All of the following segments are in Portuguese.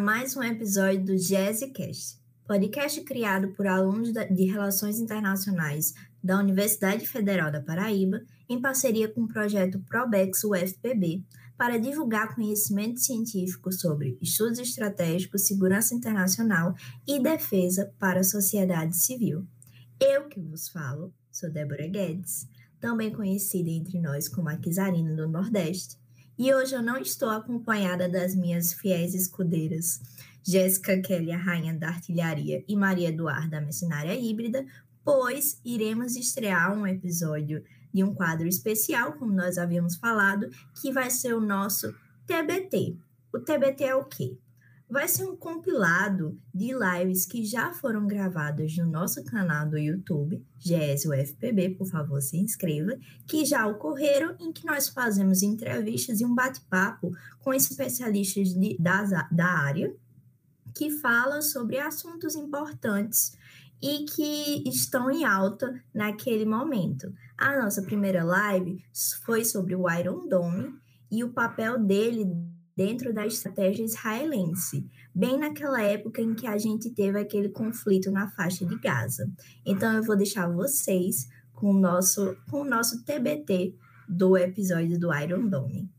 mais um episódio do JazzCast, podcast criado por alunos de Relações Internacionais da Universidade Federal da Paraíba, em parceria com o projeto ProBex UFPB, para divulgar conhecimento científico sobre estudos estratégicos, segurança internacional e defesa para a sociedade civil. Eu que vos falo, sou Débora Guedes, também conhecida entre nós como a Kizarina do Nordeste, e hoje eu não estou acompanhada das minhas fiéis escudeiras, Jéssica Kelly, a rainha da artilharia, e Maria Eduarda, a mercenária híbrida, pois iremos estrear um episódio de um quadro especial, como nós havíamos falado, que vai ser o nosso TBT. O TBT é o quê? Vai ser um compilado de lives que já foram gravadas no nosso canal do YouTube, GSUFPB, por favor, se inscreva, que já ocorreram em que nós fazemos entrevistas e um bate-papo com especialistas de, da, área que fala sobre assuntos importantes e que estão em alta naquele momento. A nossa primeira live foi sobre o Iron Dome e o papel dele dentro da estratégia israelense, bem naquela época em que a gente teve aquele conflito na faixa de Gaza. Então eu vou deixar vocês com o nosso, com o nosso TBT do episódio do Iron Dome.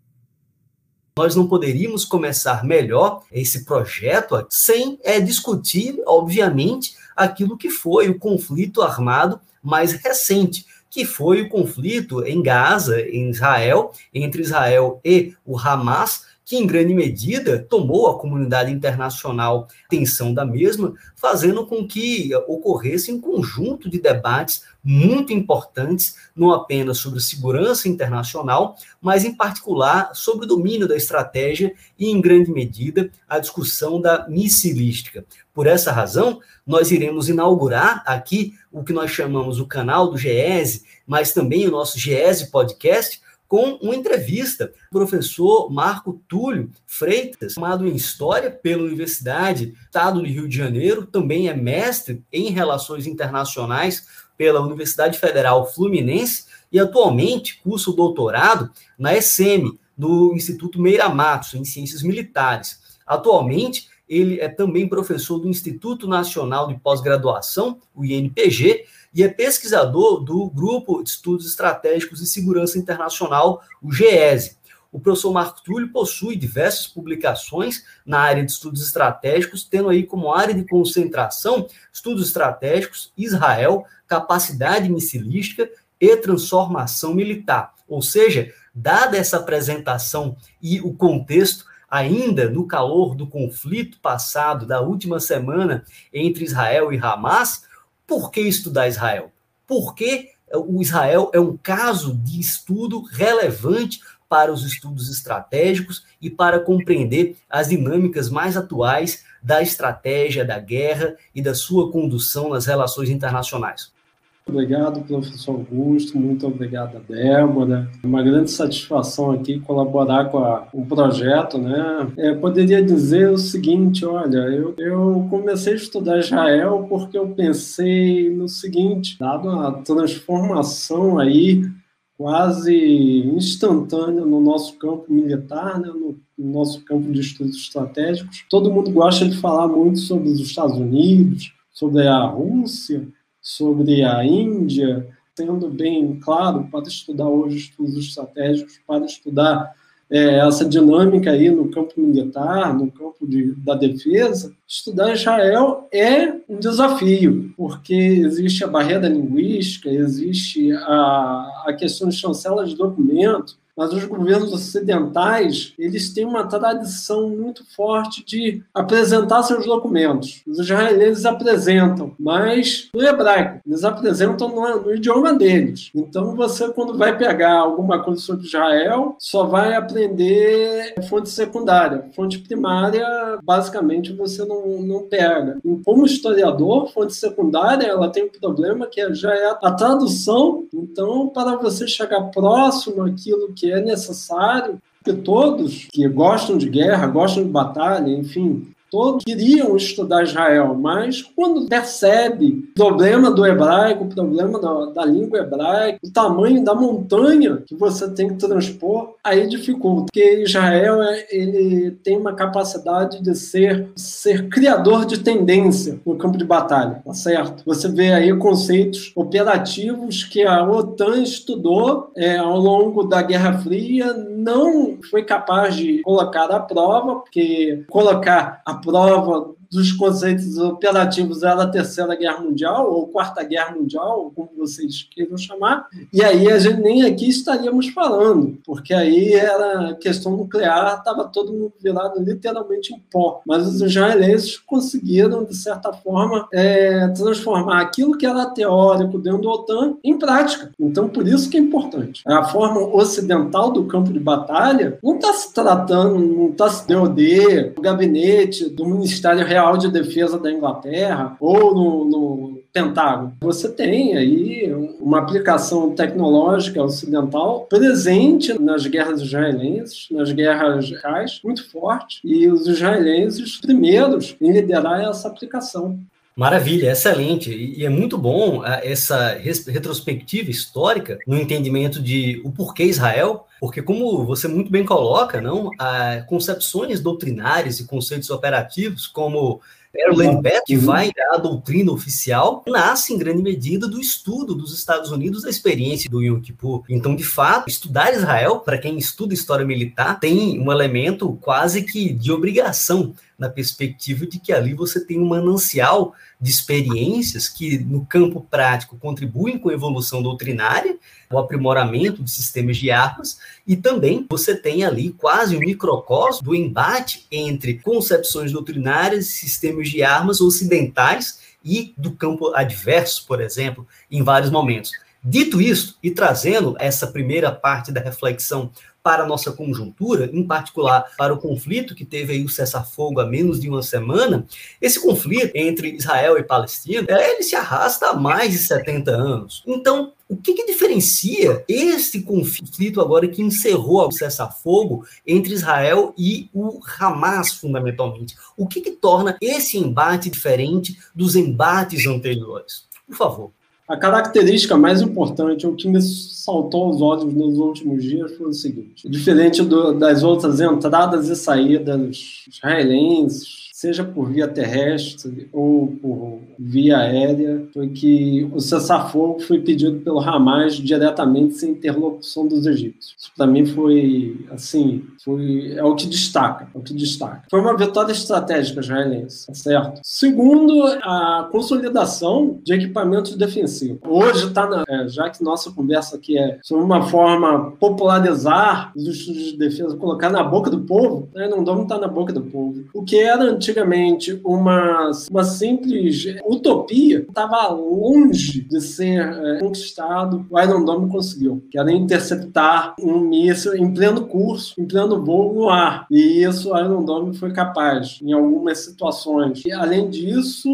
Nós não poderíamos começar melhor esse projeto sem é, discutir, obviamente, aquilo que foi o conflito armado mais recente, que foi o conflito em Gaza, em Israel, entre Israel e o Hamas, que em grande medida tomou a comunidade internacional atenção da mesma, fazendo com que ocorresse um conjunto de debates muito importantes, não apenas sobre segurança internacional, mas em particular sobre o domínio da estratégia e, em grande medida, a discussão da missilística. Por essa razão, nós iremos inaugurar aqui o que nós chamamos o canal do GESE, mas também o nosso GESE Podcast, com uma entrevista. O professor Marco Túlio Freitas, formado em História pela Universidade do Estado do Rio de Janeiro, também é mestre em Relações Internacionais pela Universidade Federal Fluminense e atualmente cursa o doutorado na ESM, do Instituto Meira Matos, em Ciências Militares. Atualmente, ele é também professor do Instituto Nacional de Pós-Graduação, o INPG, e é pesquisador do Grupo de Estudos Estratégicos e Segurança Internacional, o GESE. O professor Marco Túlio possui diversas publicações na área de estudos estratégicos, tendo aí como área de concentração estudos estratégicos, Israel, capacidade missilística e transformação militar. Ou seja, dada essa apresentação e o contexto, ainda no calor do conflito passado da última semana entre Israel e Hamas, por que estudar Israel? Porque o Israel é um caso de estudo relevante para os estudos estratégicos e para compreender as dinâmicas mais atuais da estratégia da guerra e da sua condução nas relações internacionais. Obrigado, professor Augusto, muito obrigado, Débora. É uma grande satisfação aqui colaborar com a, o projeto, né? É, poderia dizer o seguinte, olha, eu, eu comecei a estudar Israel porque eu pensei no seguinte, dado a transformação aí quase instantânea no nosso campo militar, né, no, no nosso campo de estudos estratégicos. Todo mundo gosta de falar muito sobre os Estados Unidos, sobre a Rússia, sobre a Índia, tendo bem claro para estudar hoje estudos estratégicos, para estudar é, essa dinâmica aí no campo militar, no campo de, da defesa, estudar Israel é um desafio, porque existe a barreira linguística, existe a, a questão de chancela de documento, mas os governos ocidentais eles têm uma tradição muito forte de apresentar seus documentos. Os israelenses apresentam, mas no hebraico, eles apresentam no, no idioma deles. Então você, quando vai pegar alguma coisa sobre Israel, só vai aprender fonte secundária. Fonte primária, basicamente, você não, não pega. E como historiador, fonte secundária, ela tem um problema que já é a tradução. Então, para você chegar próximo àquilo que é necessário que todos que gostam de guerra, gostam de batalha, enfim, todos queriam estudar Israel, mas quando percebe o problema do hebraico, o problema da, da língua hebraica, o tamanho da montanha que você tem que transpor, aí dificulta. Porque Israel é, ele tem uma capacidade de ser, ser criador de tendência no campo de batalha, tá certo? Você vê aí conceitos operativos que a OTAN estudou é, ao longo da Guerra Fria, não foi capaz de colocar à prova, porque colocar à prova dos conceitos operativos era a Terceira Guerra Mundial, ou Quarta Guerra Mundial, como vocês queiram chamar, e aí a gente nem aqui estaríamos falando, porque aí era questão nuclear, estava todo mundo virado literalmente em pó. Mas os israelenses conseguiram, de certa forma, é, transformar aquilo que era teórico dentro da OTAN em prática. Então, por isso que é importante. A forma ocidental do campo de batalha não está se tratando, não está se DOD, o gabinete do Ministério Real Real de Defesa da Inglaterra ou no, no Pentágono. Você tem aí uma aplicação tecnológica ocidental presente nas guerras israelenses, nas guerras reais, muito forte, e os israelenses primeiros em liderar essa aplicação. Maravilha, excelente. E é muito bom ah, essa retrospectiva histórica no entendimento de o porquê Israel, porque como você muito bem coloca, não, a concepções doutrinárias e conceitos operativos como o Lambert que vai a doutrina oficial nasce em grande medida do estudo dos Estados Unidos da experiência do Yom Kippur. Então, de fato, estudar Israel, para quem estuda história militar, tem um elemento quase que de obrigação na perspectiva de que ali você tem um manancial de experiências que, no campo prático, contribuem com a evolução doutrinária, o aprimoramento de sistemas de armas, e também você tem ali quase um microcosmo do embate entre concepções doutrinárias e sistemas de armas ocidentais e do campo adverso, por exemplo, em vários momentos. Dito isso, e trazendo essa primeira parte da reflexão para a nossa conjuntura, em particular para o conflito que teve aí o cessar-fogo há menos de uma semana, esse conflito entre Israel e Palestina, é, ele se arrasta há mais de 70 anos. Então, o que, que diferencia este conflito agora que encerrou o cessar-fogo entre Israel e o Hamas, fundamentalmente? O que, que torna esse embate diferente dos embates anteriores? Por favor. A característica mais importante, o que me saltou aos olhos nos últimos dias, foi o seguinte: diferente do, das outras entradas e saídas israelenses, seja por via terrestre ou por via aérea, foi que o cessar-fogo foi pedido pelo Hamas diretamente sem interlocução dos egípcios. Isso para mim foi, assim, foi, é o que destaca, é o que destaca. Foi uma vitória estratégica israelense, tá certo? Segundo, a consolidação de equipamentos defensivos. Hoje está é, já que nossa conversa aqui é sobre uma forma popularizar os estudos de defesa, colocar na boca do povo, né? não vamos estar tá na boca do povo. O que era antigo antigamente uma, uma simples utopia, estava longe de ser é, conquistado. O Iron Dome conseguiu, que era interceptar um míssil em pleno curso, em pleno voo no ar. E isso o Iron Dome foi capaz em algumas situações. E, além disso,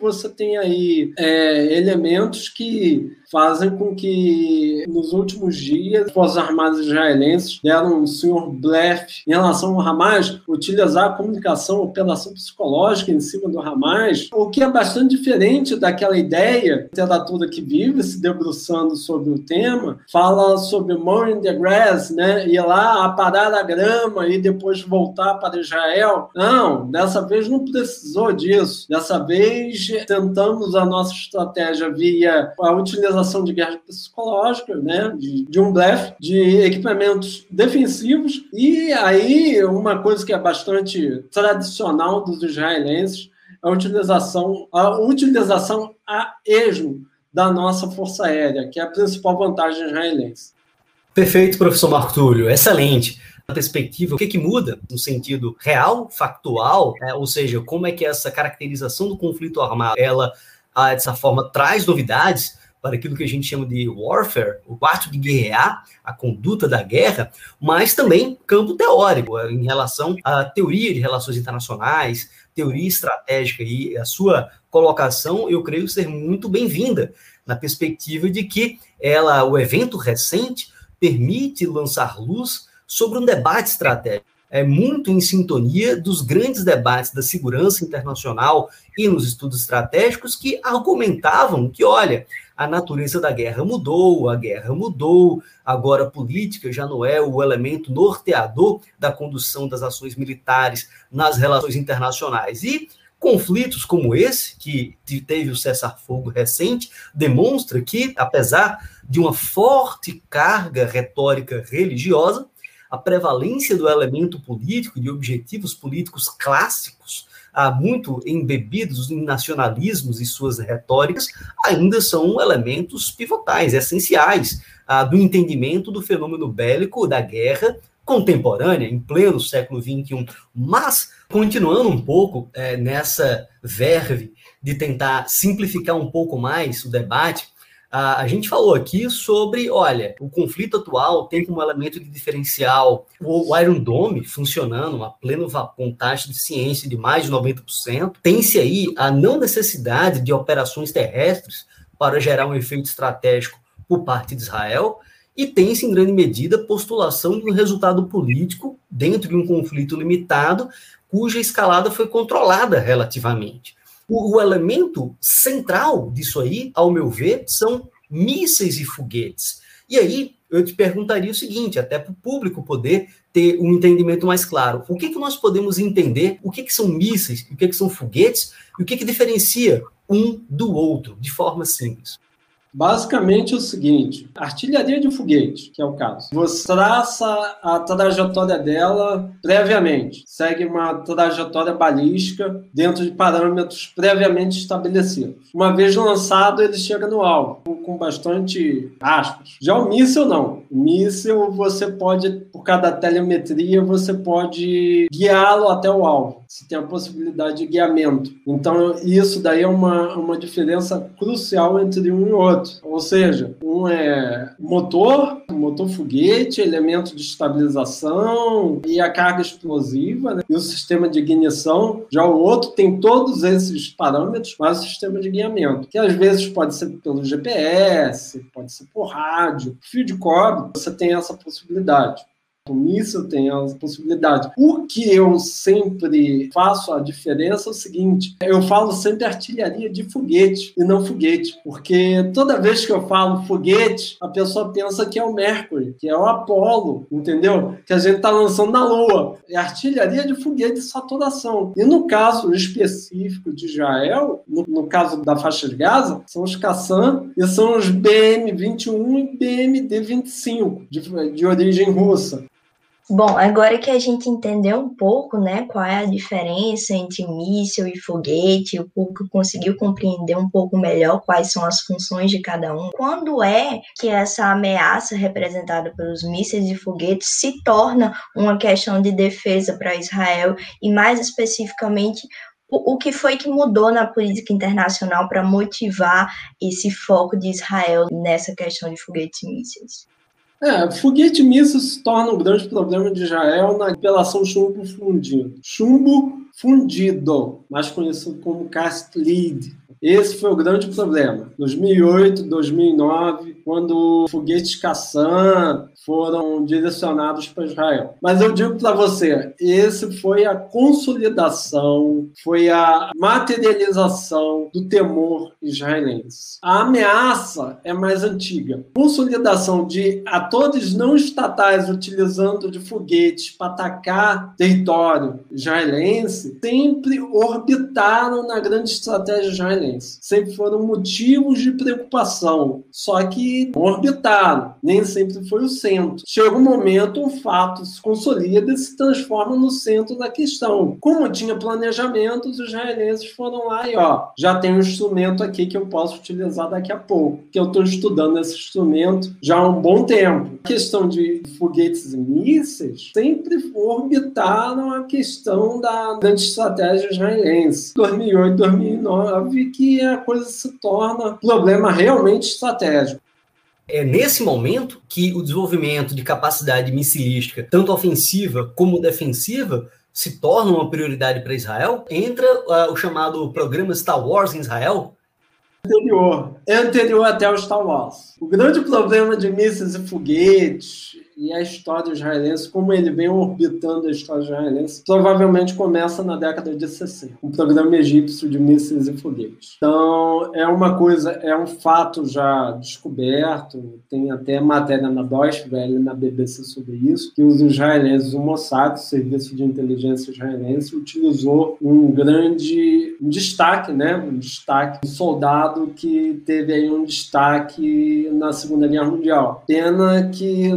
você tem aí é, elementos que fazem com que nos últimos dias as Forças Armadas israelenses deram um senhor blefe em relação ao Hamas, utilizar a comunicação, a operação psicológica em cima do Hamas, o que é bastante diferente daquela ideia, literatura que vive se debruçando sobre o tema, fala sobre mowing the grass, né? Ir lá aparar a grama e depois voltar para Israel. Não, dessa vez não precisou disso. Dessa vez tentamos a nossa estratégia via a utilização utilização de guerra psicológica, né, de, de um blefe, de equipamentos defensivos, e aí uma coisa que é bastante tradicional dos israelenses é a utilização, a utilização a esmo da nossa força aérea, que é a principal vantagem israelense. Perfeito, professor Marco Túlio, excelente a perspectiva, o que, que muda no sentido real, factual, né? ou seja, como é que essa caracterização do conflito armado, ela, ah, dessa forma, traz novidades, para aquilo que a gente chama de warfare, o ato de guerrear, a conduta da guerra, mas também campo teórico, em relação à teoria de relações internacionais, teoria estratégica, e a sua colocação, eu creio ser muito bem-vinda, na perspectiva de que ela, o evento recente permite lançar luz sobre um debate estratégico é muito em sintonia dos grandes debates da segurança internacional e nos estudos estratégicos que argumentavam que, olha, a natureza da guerra mudou, a guerra mudou, agora a política já não é o elemento norteador da condução das ações militares nas relações internacionais. E conflitos como esse, que teve o cessar-fogo recente, demonstra que, apesar de uma forte carga retórica religiosa, a prevalência do elemento político, de objetivos políticos clássicos, há muito embebidos em nacionalismos e suas retóricas, ainda são elementos pivotais, essenciais, ah, do entendimento do fenômeno bélico da guerra contemporânea, em pleno século XXI. Mas, continuando um pouco é, nessa verve de tentar simplificar um pouco mais o debate, a gente falou aqui sobre, olha, o conflito atual tem como elemento de diferencial o Iron Dome funcionando a pleno com taxa de eficiência de mais de 90%. Tem-se aí a não necessidade de operações terrestres para gerar um efeito estratégico por parte de Israel, e tem-se, em grande medida, postulação de um resultado político dentro de um conflito limitado, cuja escalada foi controlada relativamente. O, o elemento central disso aí, ao meu ver, são mísseis e foguetes. E aí, eu te perguntaria o seguinte, até para o público poder ter um entendimento mais claro. O que, que nós podemos entender? O que, que são mísseis? O que, que são foguetes? E o que, que diferencia um do outro, de forma simples? Basicamente é o seguinte: artilharia de foguete, que é o caso. Você traça a trajetória dela previamente, segue uma trajetória balística dentro de parâmetros previamente estabelecidos. Uma vez lançado, ele chega no alvo, com bastante aspas. Já o míssil, não. O míssil, você pode, por cada telemetria, você pode guiá-lo até o alvo. Você tem a possibilidade de guiamento. Então, isso daí é uma, uma diferença crucial entre um e outro. Ou seja, um é motor, motor foguete, elemento de estabilização e a carga explosiva, né? e o sistema de ignição. Já o outro tem todos esses parâmetros, mas o sistema de guiamento, que às vezes pode ser pelo GPS, pode ser por rádio, fio de cobre, você tem essa possibilidade. Nisso tem as possibilidades. O que eu sempre faço a diferença é o seguinte: eu falo sempre artilharia de foguete e não foguete, porque toda vez que eu falo foguete, a pessoa pensa que é o Mercury, que é o Apolo, entendeu? Que a gente está lançando na Lua. É artilharia de foguete de saturação. E no caso específico de Israel, no, no caso da faixa de Gaza, são os Kassan e são os BM-21 e BMD-25, de, de origem russa. Bom, agora que a gente entendeu um pouco, né, qual é a diferença entre míssil e foguete, o público conseguiu compreender um pouco melhor quais são as funções de cada um. Quando é que essa ameaça representada pelos mísseis e foguetes se torna uma questão de defesa para Israel e mais especificamente o que foi que mudou na política internacional para motivar esse foco de Israel nessa questão de foguetes e mísseis? É, foguete míssil se torna um grande problema de Israel na apelação chumbo fundido. Chumbo fundido, mais conhecido como cast lead. Esse foi o grande problema. 2008, 2009, quando foguetes Kassan foram direcionados para Israel. Mas eu digo para você, esse foi a consolidação, foi a materialização do temor israelense. A ameaça é mais antiga. Consolidação de atores não estatais utilizando de foguetes para atacar território israelense sempre orbitaram na grande estratégia israelense. Sempre foram motivos de preocupação, só que orbitaram. Nem sempre foi o centro centro. Chega um momento, um fato se consolida e se transforma no centro da questão. Como tinha planejamento, os israelenses foram lá e, ó, já tem um instrumento aqui que eu posso utilizar daqui a pouco, que eu estou estudando esse instrumento já há um bom tempo. A questão de foguetes e mísseis sempre orbitaram a questão da grande estratégia israelense. 2008, 2009, que a coisa se torna problema realmente estratégico. É nesse momento que o desenvolvimento de capacidade missilística, tanto ofensiva como defensiva, se torna uma prioridade para Israel. Entra uh, o chamado programa Star Wars em Israel. Anterior, é anterior até o Star Wars. O grande problema de mísseis e foguetes e a história israelense, como ele vem orbitando a história israelense, provavelmente começa na década de 60, um programa egípcio de mísseis e foguetes. Então, é uma coisa, é um fato já descoberto, tem até matéria na Deutsche Welle, na BBC sobre isso, que os israelenses, o Mossad, o Serviço de Inteligência Israelense, utilizou um grande um destaque, né? Um destaque, um soldado que teve aí um destaque na Segunda Guerra Mundial. Pena que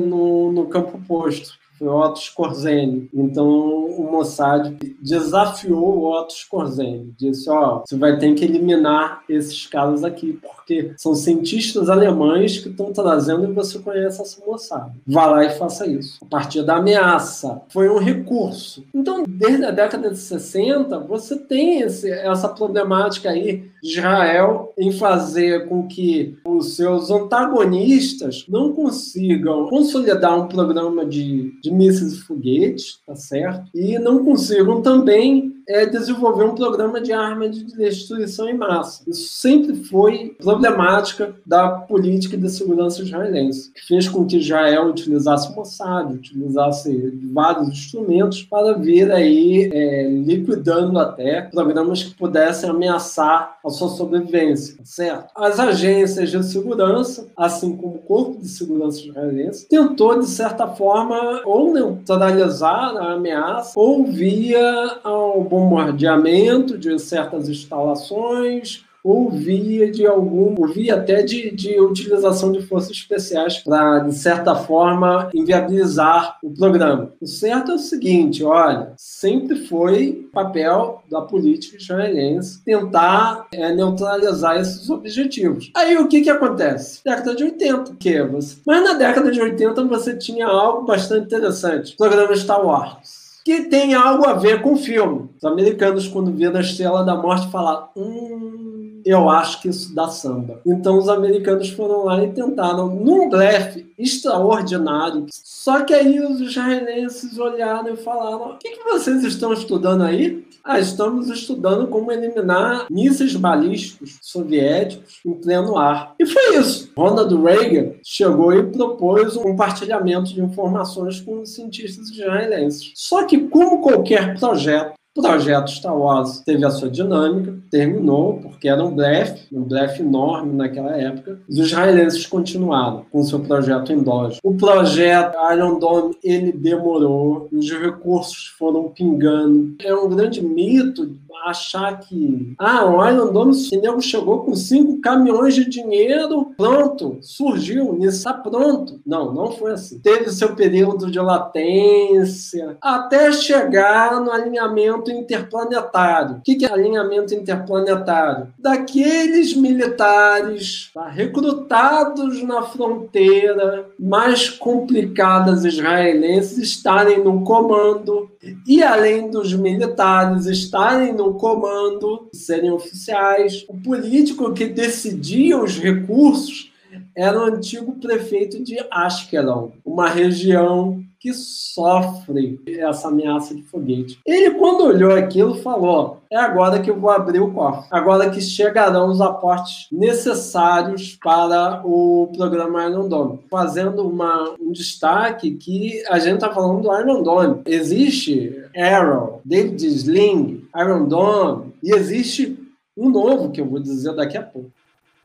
no, campo oposto, foi Otto Skorzeny. Então o Mossad desafiou o Otto Skorzeny. Disse, ó, oh, você vai ter que eliminar esses caras aqui, porque são cientistas alemães que estão trazendo e você conhece essa Mossad. Vá lá e faça isso. A partir da ameaça. Foi um recurso. Então, desde a década de 60, você tem esse, essa problemática aí de Israel em fazer com que os seus antagonistas não consigam consolidar um programa de, de mísseis e foguetes, tá certo? E não consigam também é desenvolver um programa de arma de destruição em massa. Isso sempre foi problemática da política de segurança israelense, que fez com que Israel utilizasse Mossad, utilizasse vários instrumentos para vir aí é, liquidando até programas que pudessem ameaçar a sua sobrevivência, tá certo? As agências de segurança, assim como o corpo de segurança israelense, tentou de certa forma ou neutralizar a ameaça ou via ao bombardeamento de certas instalações, ouvia de algum, ouvia até de, de utilização de forças especiais para, de certa forma, inviabilizar o programa. O certo é o seguinte, olha, sempre foi papel da política israelense tentar é, neutralizar esses objetivos. Aí o que que acontece? Década de 80, que você... Mas na década de 80 você tinha algo bastante interessante. O programa Star Wars que tem algo a ver com o filme. Os americanos, quando viram a Estrela da Morte, falaram: hum, eu acho que isso dá samba. Então os americanos foram lá e tentaram, num blefe extraordinário. Só que aí os israelenses olharam e falaram: o que, que vocês estão estudando aí? Ah, estamos estudando como eliminar mísseis balísticos soviéticos em pleno ar. E foi isso. Ronald Reagan chegou e propôs um compartilhamento de informações com os cientistas israelenses. Só que, como qualquer projeto, o projeto Star Wars teve a sua dinâmica, terminou, porque era um blefe, um blefe enorme naquela época. Os israelenses continuaram com seu projeto endógeno. O projeto Iron Dome, ele demorou, os recursos foram pingando. É um grande mito achar que ah, o Iron Dome o chegou com cinco caminhões de dinheiro, pronto, surgiu, está pronto. Não, não foi assim. Teve seu período de latência até chegar no alinhamento interplanetário. O que é alinhamento interplanetário? Daqueles militares tá, recrutados na fronteira mais complicadas israelenses estarem no comando e além dos militares estarem no comando, serem oficiais, o político que decidia os recursos era o antigo prefeito de Ashkelon, uma região que sofre essa ameaça de foguete. Ele, quando olhou aquilo, falou: é agora que eu vou abrir o cofre, agora que chegarão os aportes necessários para o programa Iron Dome. Fazendo uma, um destaque que a gente está falando do Iron Dome. Existe Arrow, David Sling, Iron Dome, e existe um novo que eu vou dizer daqui a pouco.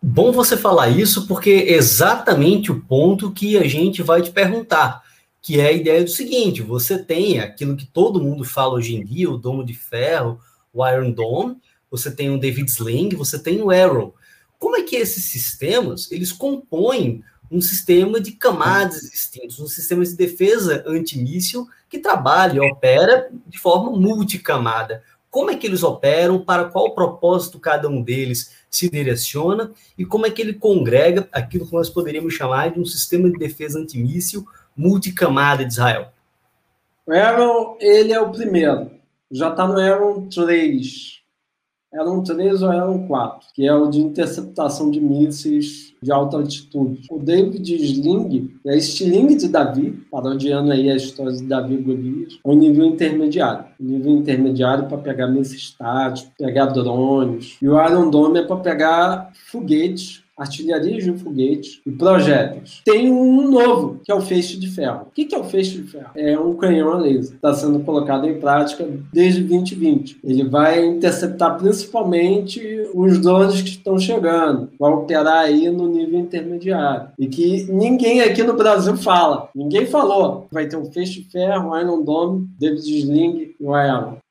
Bom você falar isso, porque é exatamente o ponto que a gente vai te perguntar que é a ideia do seguinte: você tem aquilo que todo mundo fala hoje em dia, o domo de ferro, o Iron Dome, você tem o David Sling, você tem o Arrow. Como é que esses sistemas eles compõem um sistema de camadas distintas, um sistema de defesa antimíssil que trabalha e opera de forma multicamada? Como é que eles operam, para qual propósito cada um deles se direciona e como é que ele congrega aquilo que nós poderíamos chamar de um sistema de defesa antimíssil multicamada de Israel? O Aaron, ele é o primeiro. Já está no Aaron 3. Aaron 3 ou Aaron 4, que é o de interceptação de mísseis de alta altitude. O David Sling é estilingue de Davi, parodiando aí a história de Davi Golias, é um nível intermediário. Um nível intermediário para pegar mísseis táticos, pegar drones. E o Iron Dome é para pegar foguetes artilharias de foguetes e projéteis. Tem um novo, que é o feixe de ferro. O que é o feixe de ferro? É um canhão a laser. Está sendo colocado em prática desde 2020. Ele vai interceptar principalmente os drones que estão chegando. Vai operar aí no nível intermediário. E que ninguém aqui no Brasil fala. Ninguém falou. Vai ter o feixe de ferro, Iron Dome, David Sling e o Iron.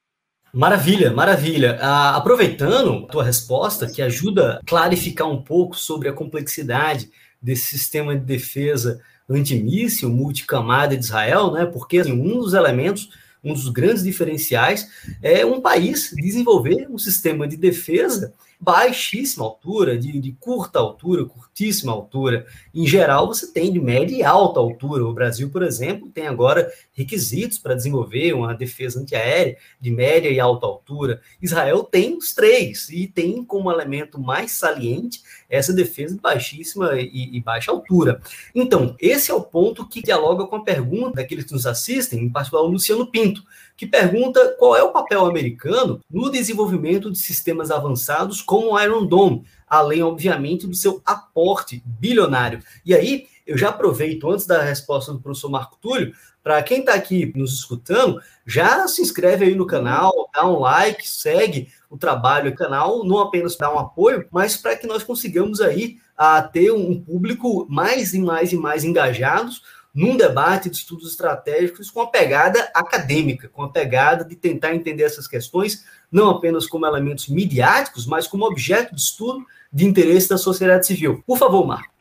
Maravilha, maravilha. Ah, aproveitando a tua resposta, que ajuda a clarificar um pouco sobre a complexidade desse sistema de defesa antimíssil multicamada de Israel, né? Porque assim, um dos elementos, um dos grandes diferenciais é um país desenvolver um sistema de defesa baixíssima altura, de, de, curta altura, curtíssima altura. Em geral, você tem de média e alta altura. O Brasil, por exemplo, tem agora requisitos para desenvolver uma defesa antiaérea de média e alta altura. Israel tem os três e tem como elemento mais saliente essa defesa de baixíssima e, e baixa altura. Então, esse é o ponto que dialoga com a pergunta daqueles que nos assistem, em particular o Luciano Pinto, que pergunta qual é o papel americano no desenvolvimento de sistemas avançados como o Iron Dome, além, obviamente, do seu aporte bilionário. E aí, eu já aproveito, antes da resposta do professor Marco Túlio, para quem está aqui nos escutando, já se inscreve aí no canal, dá um like, segue o trabalho do canal, não apenas dar um apoio, mas para que nós consigamos aí a ter um público mais e mais e mais engajados num debate de estudos estratégicos com a pegada acadêmica, com a pegada de tentar entender essas questões, não apenas como elementos midiáticos, mas como objeto de estudo de interesse da sociedade civil. Por favor, Marco.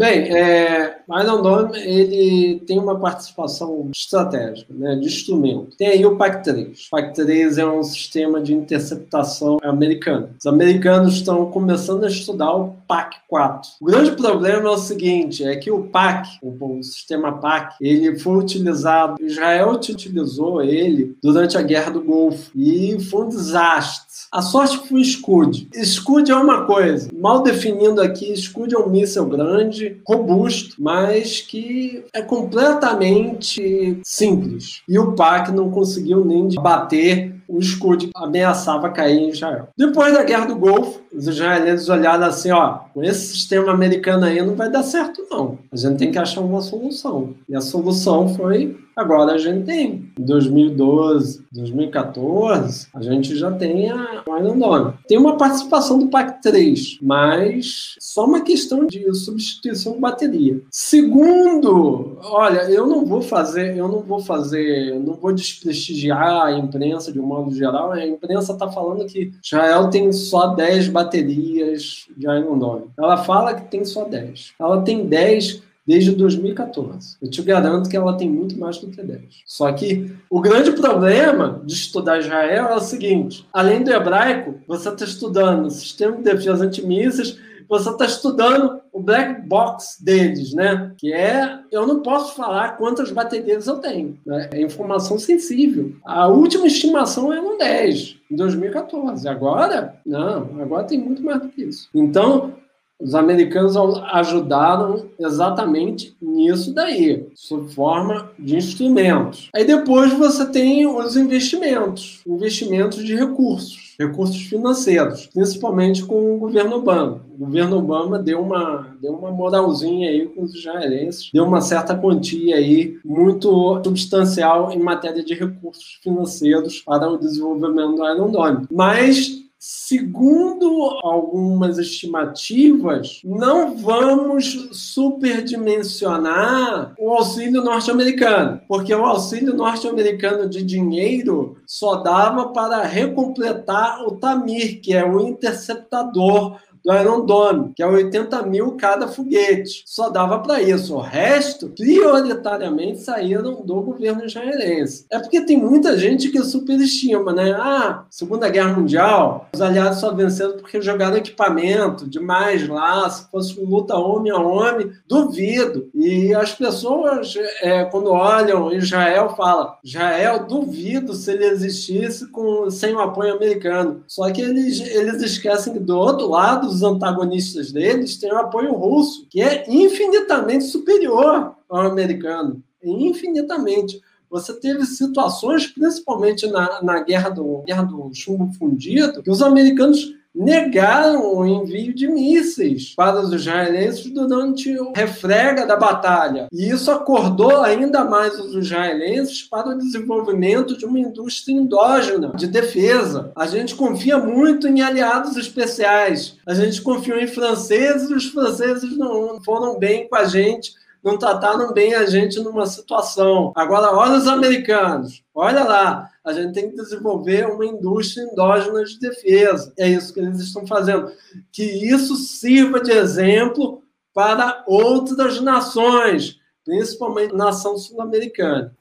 Bem, é, Iron Dome ele tem uma participação estratégica, né, de instrumento. Tem aí o PAC-3. O PAC-3 é um sistema de interceptação americano. Os americanos estão começando a estudar o PAC-4. O grande problema é o seguinte, é que o PAC, o, o sistema PAC, ele foi utilizado, Israel utilizou ele durante a Guerra do Golfo e foi um desastre. A sorte foi Scud. Scud é uma coisa, mal definindo aqui, Scud é um míssil grande, robusto, mas que é completamente simples. E o PAC não conseguiu nem bater o escudo ameaçava cair em Israel. Depois da Guerra do Golfo, os israelenses olharam assim, ó, com esse sistema americano aí não vai dar certo não. A gente tem que achar uma solução. E a solução foi Agora a gente tem, em 2012, 2014, a gente já tem a Iron Dome. Tem uma participação do PAC 3, mas só uma questão de substituição de bateria. Segundo, olha, eu não vou fazer, eu não vou fazer, não vou desprestigiar a imprensa de um modo geral. A imprensa está falando que Israel tem só 10 baterias de Iron Dome. Ela fala que tem só 10. Ela tem 10 desde 2014. Eu te garanto que ela tem muito mais do que 10. Só que o grande problema de estudar Israel é o seguinte: além do hebraico, você está estudando o sistema de defesa antimísseis, você está estudando o black box deles, né? Que é, eu não posso falar quantas baterias eu tenho. Né? É informação sensível. A última estimação era um 10, em 2014. Agora, não, agora tem muito mais do que isso. Então, os americanos ajudaram exatamente nisso daí, sob forma de instrumentos. Aí depois você tem os investimentos, investimentos de recursos, recursos financeiros, principalmente com o governo Obama. O governo Obama deu uma, deu uma moralzinha aí com os israelenses, deu uma certa quantia aí muito substancial em matéria de recursos financeiros para o desenvolvimento do Iron Dome. Mas Segundo algumas estimativas, não vamos superdimensionar o auxílio norte-americano, porque o auxílio norte-americano de dinheiro só dava para recompletar o Tamir, que é o interceptador do Iron Dome, que é 80 mil cada foguete. Só dava para isso. O resto, prioritariamente, saíram do governo israelense. É porque tem muita gente que superestima, né? Ah, Segunda Guerra Mundial, os aliados só venceram porque jogaram equipamento demais lá, se fosse luta homem a homem, duvido. E as pessoas, é, quando olham Israel, falam: Israel, duvido se ele existisse com, sem o apoio americano. Só que eles, eles esquecem que do outro lado, os antagonistas deles têm o apoio russo, que é infinitamente superior ao americano. Infinitamente. Você teve situações, principalmente na, na guerra, do, guerra do chumbo fundido, que os americanos negaram o envio de mísseis para os israelenses durante o refrega da batalha. E isso acordou ainda mais os israelenses para o desenvolvimento de uma indústria endógena de defesa. A gente confia muito em aliados especiais. A gente confiou em franceses, os franceses não foram bem com a gente não trataram bem a gente numa situação. Agora, olha os americanos, olha lá, a gente tem que desenvolver uma indústria endógena de defesa. É isso que eles estão fazendo. Que isso sirva de exemplo para outras nações, principalmente nação sul-americana.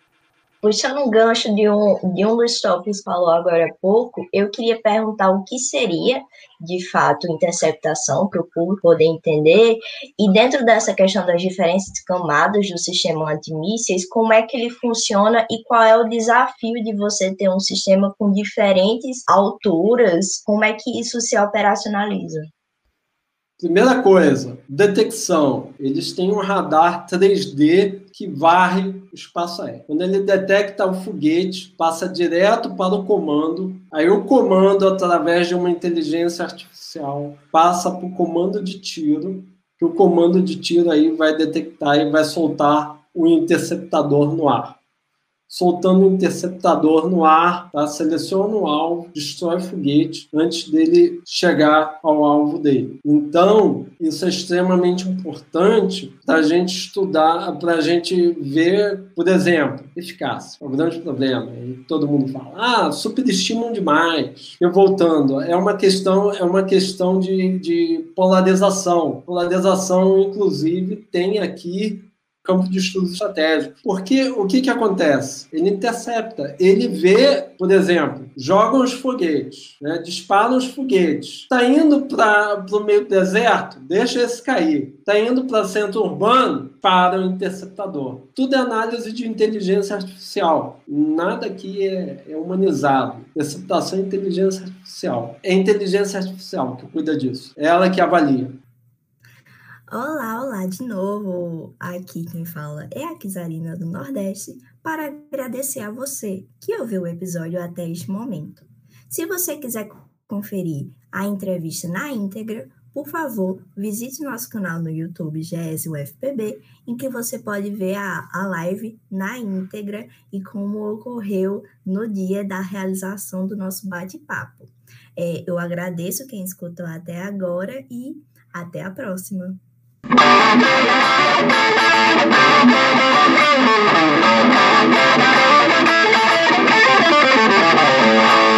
Puxando um gancho de um, de um dos tópicos falou agora há pouco, eu queria perguntar o que seria, de fato, interceptação, para o público poder entender, e dentro dessa questão das diferentes camadas do sistema antimísseis, como é que ele funciona e qual é o desafio de você ter um sistema com diferentes alturas, como é que isso se operacionaliza? Primeira coisa, detecção. Eles têm um radar 3D que varre o espaço aéreo. Quando ele detecta o foguete, passa direto para o comando. Aí o comando, através de uma inteligência artificial, passa para o comando de tiro, que o comando de tiro aí vai detectar e vai soltar o interceptador no ar soltando um interceptador no ar, tá? seleciona o alvo, destrói o foguete antes dele chegar ao alvo dele. Então, isso é extremamente importante para a gente estudar, para a gente ver, por exemplo, eficácia. É o grande problema. E todo mundo fala, ah, superestimam demais. E voltando, é uma questão, é uma questão de, de polarização. Polarização, inclusive, tem aqui campo de estudo estratégico. Porque o que, que acontece? Ele intercepta, ele vê, por exemplo, jogam os foguetes, né, disparam os foguetes. Está indo para o meio do deserto? Deixa esse cair. Está indo para centro urbano? Para o interceptador. Tudo é análise de inteligência artificial. Nada aqui é, é humanizado. Interceptação é inteligência artificial. É inteligência artificial que cuida disso. É ela que avalia. Olá, olá de novo! Aqui quem fala é a Kizarina do Nordeste para agradecer a você que ouviu o episódio até este momento. Se você quiser conferir a entrevista na íntegra, por favor, visite nosso canal no YouTube GES-UFPB, em que você pode ver a, a live na íntegra e como ocorreu no dia da realização do nosso bate-papo. É, eu agradeço quem escutou até agora e até a próxima! Thank you.